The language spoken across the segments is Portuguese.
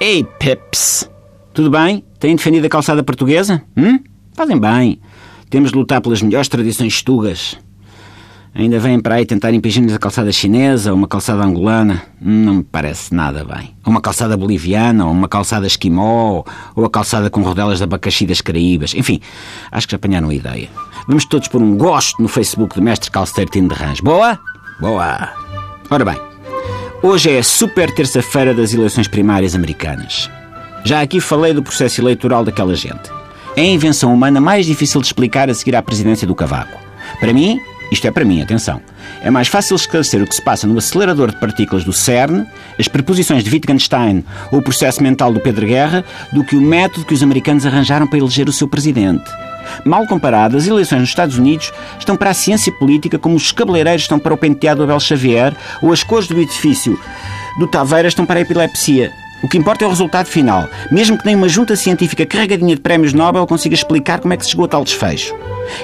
Ei, Pips! Tudo bem? Têm defendido a calçada portuguesa? Hum? Fazem bem. Temos de lutar pelas melhores tradições tugas. Ainda vêm para aí tentar impingir-nos a calçada chinesa ou uma calçada angolana. Não me parece nada bem. Ou uma calçada boliviana, ou uma calçada esquimó, ou a calçada com rodelas de abacaxi das Caraíbas. Enfim, acho que já apanharam a ideia. Vamos todos pôr um gosto no Facebook do Mestre Calceteiro Tino de Rãs. Boa? Boa! Ora bem, hoje é a super terça-feira das eleições primárias americanas. Já aqui falei do processo eleitoral daquela gente. É a invenção humana mais difícil de explicar a seguir à presidência do cavaco. Para mim, isto é para mim, atenção. É mais fácil esclarecer o que se passa no acelerador de partículas do CERN, as preposições de Wittgenstein ou o processo mental do Pedro Guerra, do que o método que os americanos arranjaram para eleger o seu presidente. Mal comparado, as eleições nos Estados Unidos estão para a ciência política como os cabeleireiros estão para o penteado do Abel Xavier ou as cores do edifício do Taveira estão para a epilepsia. O que importa é o resultado final, mesmo que nem uma junta científica carregadinha de prémios Nobel consiga explicar como é que se chegou a tal desfecho.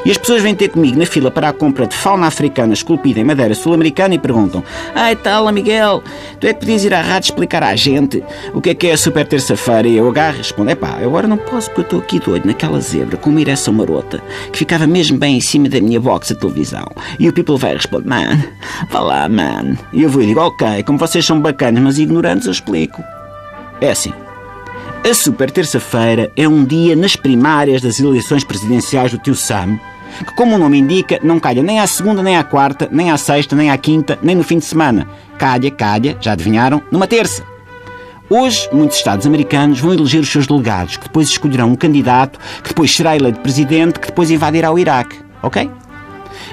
E as pessoas vêm ter comigo na fila para a compra de fauna africana esculpida em madeira sul-americana e perguntam: Ai tal, Miguel, tu é que podias ir à rádio explicar à gente o que é que é a super terça-feira? E eu agarro e respondo: É pá, agora não posso porque eu estou aqui doido naquela zebra com uma ereção marota que ficava mesmo bem em cima da minha box de televisão. E o people vai responder: Man, vá lá, man. E eu vou e digo: Ok, como vocês são bacanas, mas ignorantes, eu explico. É assim. A super terça-feira é um dia nas primárias das eleições presidenciais do tio Sam, que, como o nome indica, não calha nem à segunda, nem à quarta, nem à sexta, nem à quinta, nem no fim de semana. Calha, calha, já adivinharam, numa terça. Hoje, muitos Estados americanos vão eleger os seus delegados, que depois escolherão um candidato, que depois será eleito presidente, que depois invadirá o Iraque. Ok?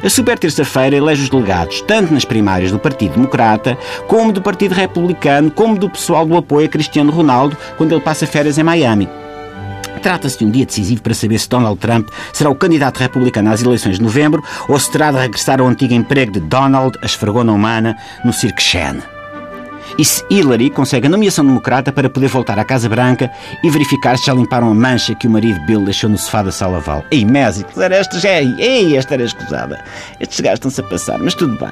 A super terça-feira elege os delegados, tanto nas primárias do Partido Democrata, como do Partido Republicano, como do pessoal do apoio a Cristiano Ronaldo, quando ele passa férias em Miami. Trata-se de um dia decisivo para saber se Donald Trump será o candidato republicano às eleições de novembro ou se terá de regressar ao antigo emprego de Donald, a esfregona humana, no Cirque Shen e se Hillary consegue a nomeação democrata para poder voltar à Casa Branca e verificar se já limparam a mancha que o marido Bill deixou no sofá da sala Val. Ei, Mésicos, era esta já. Ei, esta era escusada. Estes gajos estão-se a passar, mas tudo bem.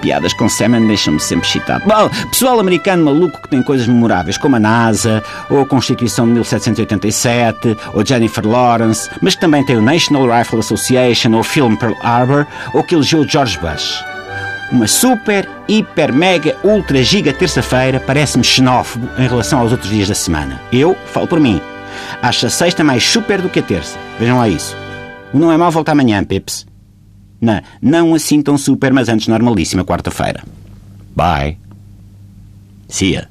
Piadas com Semen deixam-me sempre excitado. Bom, pessoal americano maluco que tem coisas memoráveis, como a NASA, ou a Constituição de 1787, ou Jennifer Lawrence, mas que também tem o National Rifle Association, ou o Film Pearl Harbor, ou que elegeu George Bush. Uma super, hiper, mega, ultra, giga terça-feira parece-me xenófobo em relação aos outros dias da semana. Eu falo por mim. Acho a sexta mais super do que a terça. Vejam lá isso. Não é mal volta amanhã, Pips. Não, não assim tão super, mas antes normalíssima quarta-feira. Bye. See ya.